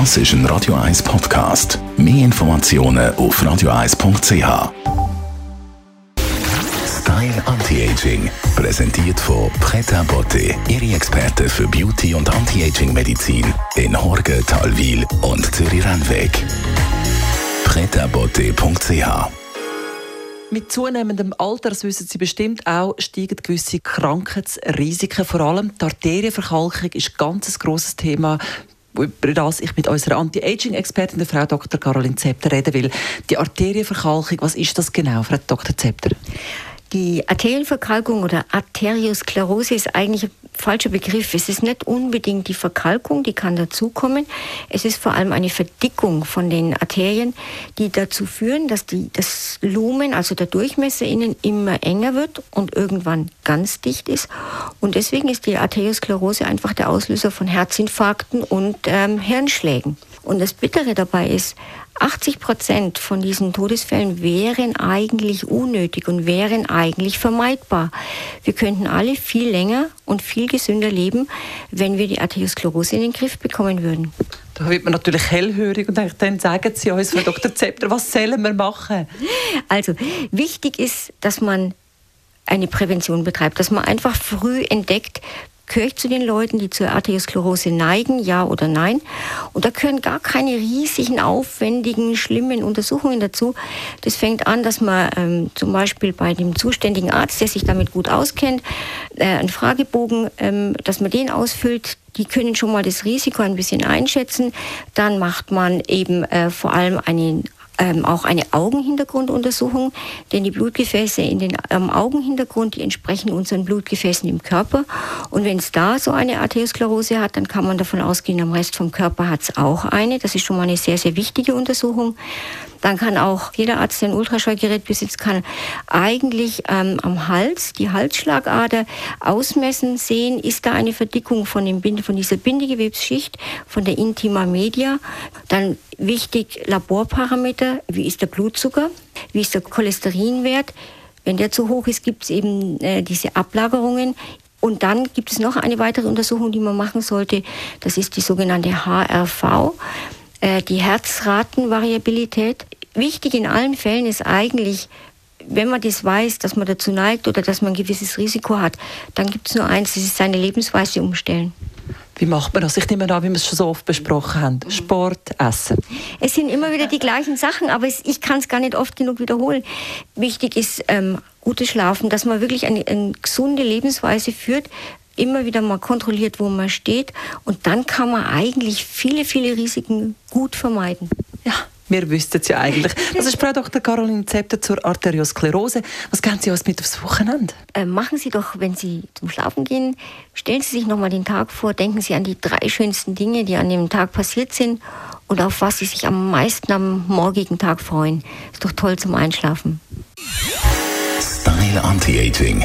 Das ist ein Radio 1 Podcast. Mehr Informationen auf radio1.ch. Style Anti-Aging, präsentiert von Preta Botte, Ihre Experte für Beauty und Anti-Aging-Medizin in Horge, Talwil und Zürich-Rennweg. pretabotte.ch mit zunehmendem Alter, das wissen Sie bestimmt auch, steigen gewisse Krankheitsrisiken. Vor allem die Arterienverkalkung ist ein ganz grosses Thema über das ich mit unserer Anti-Aging-Expertin, der Frau Dr. Caroline Zepter, reden will. Die Arterienverkalkung, was ist das genau, Frau Dr. Zepter? Die Arterienverkalkung oder Arteriosklerose ist eigentlich ein falscher Begriff. Es ist nicht unbedingt die Verkalkung, die kann dazukommen. Es ist vor allem eine Verdickung von den Arterien, die dazu führen, dass die, das Lumen, also der Durchmesser innen immer enger wird und irgendwann ganz dicht ist. Und deswegen ist die Arteriosklerose einfach der Auslöser von Herzinfarkten und ähm, Hirnschlägen. Und das Bittere dabei ist, 80 Prozent von diesen Todesfällen wären eigentlich unnötig und wären eigentlich vermeidbar. Wir könnten alle viel länger und viel gesünder leben, wenn wir die Arteriosklerose in den Griff bekommen würden. Da wird man natürlich hellhörig und denkt, dann sagen Sie uns, Frau Dr. Zepter, was sollen wir machen? Also, wichtig ist, dass man eine Prävention betreibt, dass man einfach früh entdeckt, gehöre ich zu den Leuten, die zur Arteriosklerose neigen, ja oder nein. Und da gehören gar keine riesigen, aufwendigen, schlimmen Untersuchungen dazu. Das fängt an, dass man ähm, zum Beispiel bei dem zuständigen Arzt, der sich damit gut auskennt, äh, einen Fragebogen, ähm, dass man den ausfüllt. Die können schon mal das Risiko ein bisschen einschätzen. Dann macht man eben äh, vor allem einen ähm, auch eine Augenhintergrunduntersuchung, denn die Blutgefäße in den ähm, Augenhintergrund, die entsprechen unseren Blutgefäßen im Körper. Und wenn es da so eine Arteriosklerose hat, dann kann man davon ausgehen, am Rest vom Körper hat es auch eine. Das ist schon mal eine sehr, sehr wichtige Untersuchung. Dann kann auch jeder Arzt, der ein Ultraschallgerät besitzt, kann eigentlich ähm, am Hals, die Halsschlagader ausmessen, sehen, ist da eine Verdickung von, dem Binde, von dieser Bindegewebsschicht, von der Intima Media. Dann wichtig Laborparameter, wie ist der Blutzucker, wie ist der Cholesterinwert. Wenn der zu hoch ist, gibt es eben äh, diese Ablagerungen. Und dann gibt es noch eine weitere Untersuchung, die man machen sollte. Das ist die sogenannte HRV. Äh, die Herzratenvariabilität. Wichtig in allen Fällen ist eigentlich, wenn man das weiß, dass man dazu neigt oder dass man ein gewisses Risiko hat, dann gibt es nur eins, das ist seine Lebensweise umstellen. Wie macht man das? Ich nehme an, wie wir es schon so oft besprochen haben. Sport, Essen. Es sind immer wieder die gleichen Sachen, aber es, ich kann es gar nicht oft genug wiederholen. Wichtig ist ähm, gutes Schlafen, dass man wirklich eine, eine gesunde Lebensweise führt, immer wieder mal kontrolliert, wo man steht. Und dann kann man eigentlich viele, viele Risiken gut vermeiden. Ja. Wir wüssten es ja eigentlich. Das ist Frau Dr. Caroline Zepter zur Arteriosklerose. Was geben Sie uns mit aufs Wochenende? Äh, machen Sie doch, wenn Sie zum Schlafen gehen, stellen Sie sich nochmal den Tag vor, denken Sie an die drei schönsten Dinge, die an dem Tag passiert sind und auf was Sie sich am meisten am morgigen Tag freuen. Ist doch toll zum Einschlafen. Style Anti-Aging